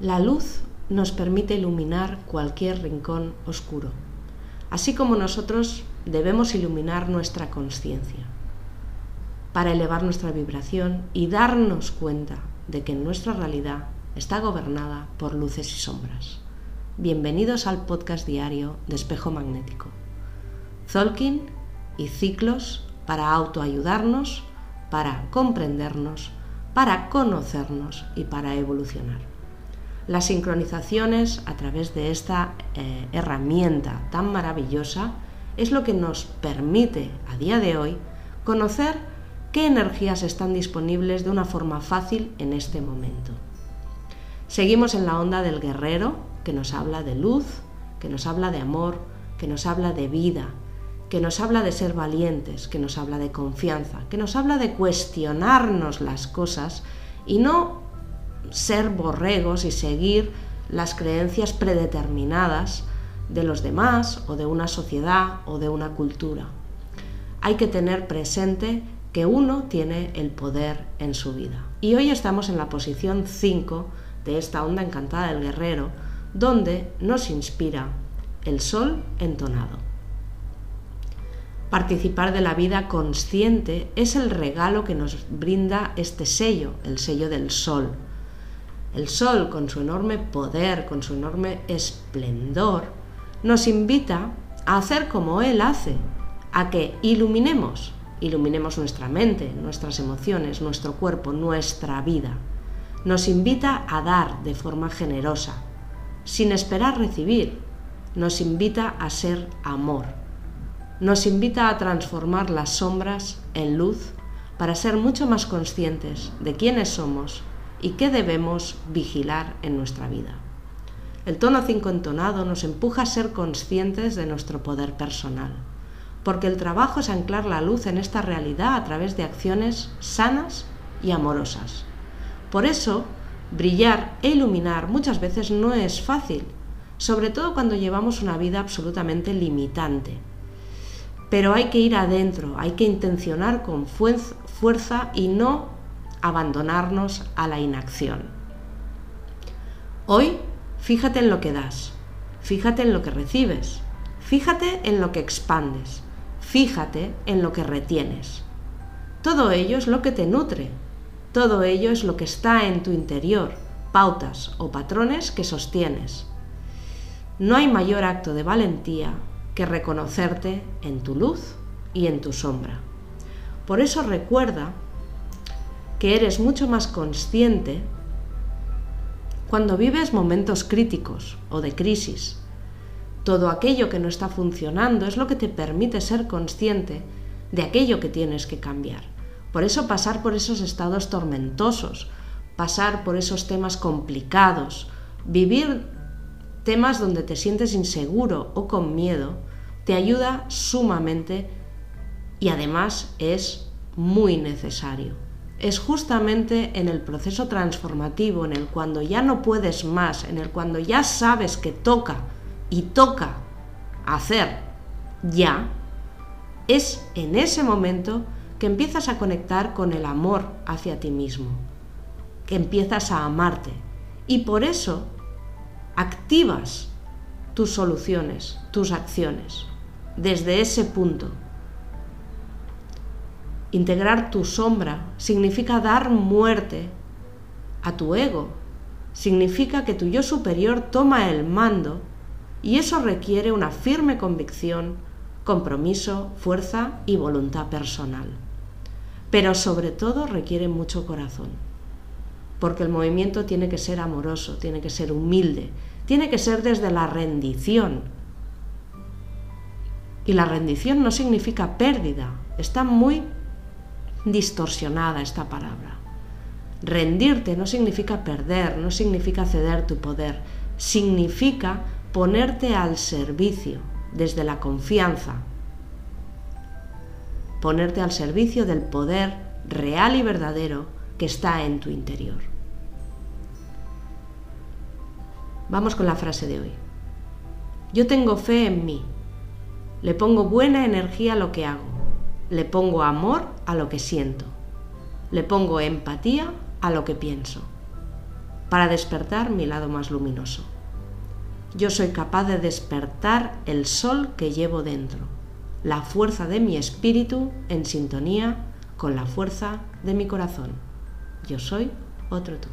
La luz nos permite iluminar cualquier rincón oscuro, así como nosotros debemos iluminar nuestra conciencia para elevar nuestra vibración y darnos cuenta de que nuestra realidad está gobernada por luces y sombras. Bienvenidos al podcast diario de Espejo Magnético. Zolkin y ciclos para autoayudarnos, para comprendernos, para conocernos y para evolucionar. Las sincronizaciones a través de esta eh, herramienta tan maravillosa es lo que nos permite a día de hoy conocer qué energías están disponibles de una forma fácil en este momento. Seguimos en la onda del guerrero, que nos habla de luz, que nos habla de amor, que nos habla de vida, que nos habla de ser valientes, que nos habla de confianza, que nos habla de cuestionarnos las cosas y no ser borregos y seguir las creencias predeterminadas de los demás o de una sociedad o de una cultura. Hay que tener presente que uno tiene el poder en su vida. Y hoy estamos en la posición 5 de esta onda encantada del guerrero, donde nos inspira el sol entonado. Participar de la vida consciente es el regalo que nos brinda este sello, el sello del sol, el sol, con su enorme poder, con su enorme esplendor, nos invita a hacer como Él hace, a que iluminemos, iluminemos nuestra mente, nuestras emociones, nuestro cuerpo, nuestra vida. Nos invita a dar de forma generosa, sin esperar recibir. Nos invita a ser amor. Nos invita a transformar las sombras en luz para ser mucho más conscientes de quiénes somos y qué debemos vigilar en nuestra vida. El tono 5 entonado nos empuja a ser conscientes de nuestro poder personal, porque el trabajo es anclar la luz en esta realidad a través de acciones sanas y amorosas. Por eso, brillar e iluminar muchas veces no es fácil, sobre todo cuando llevamos una vida absolutamente limitante. Pero hay que ir adentro, hay que intencionar con fuerza y no abandonarnos a la inacción. Hoy, fíjate en lo que das, fíjate en lo que recibes, fíjate en lo que expandes, fíjate en lo que retienes. Todo ello es lo que te nutre, todo ello es lo que está en tu interior, pautas o patrones que sostienes. No hay mayor acto de valentía que reconocerte en tu luz y en tu sombra. Por eso recuerda que eres mucho más consciente cuando vives momentos críticos o de crisis. Todo aquello que no está funcionando es lo que te permite ser consciente de aquello que tienes que cambiar. Por eso pasar por esos estados tormentosos, pasar por esos temas complicados, vivir temas donde te sientes inseguro o con miedo, te ayuda sumamente y además es muy necesario. Es justamente en el proceso transformativo, en el cuando ya no puedes más, en el cuando ya sabes que toca y toca hacer ya, es en ese momento que empiezas a conectar con el amor hacia ti mismo, que empiezas a amarte. Y por eso activas tus soluciones, tus acciones, desde ese punto Integrar tu sombra significa dar muerte a tu ego, significa que tu yo superior toma el mando y eso requiere una firme convicción, compromiso, fuerza y voluntad personal. Pero sobre todo requiere mucho corazón, porque el movimiento tiene que ser amoroso, tiene que ser humilde, tiene que ser desde la rendición. Y la rendición no significa pérdida, está muy distorsionada esta palabra. Rendirte no significa perder, no significa ceder tu poder, significa ponerte al servicio desde la confianza, ponerte al servicio del poder real y verdadero que está en tu interior. Vamos con la frase de hoy. Yo tengo fe en mí, le pongo buena energía a lo que hago le pongo amor a lo que siento. Le pongo empatía a lo que pienso, para despertar mi lado más luminoso. Yo soy capaz de despertar el sol que llevo dentro, la fuerza de mi espíritu en sintonía con la fuerza de mi corazón. Yo soy otro tú.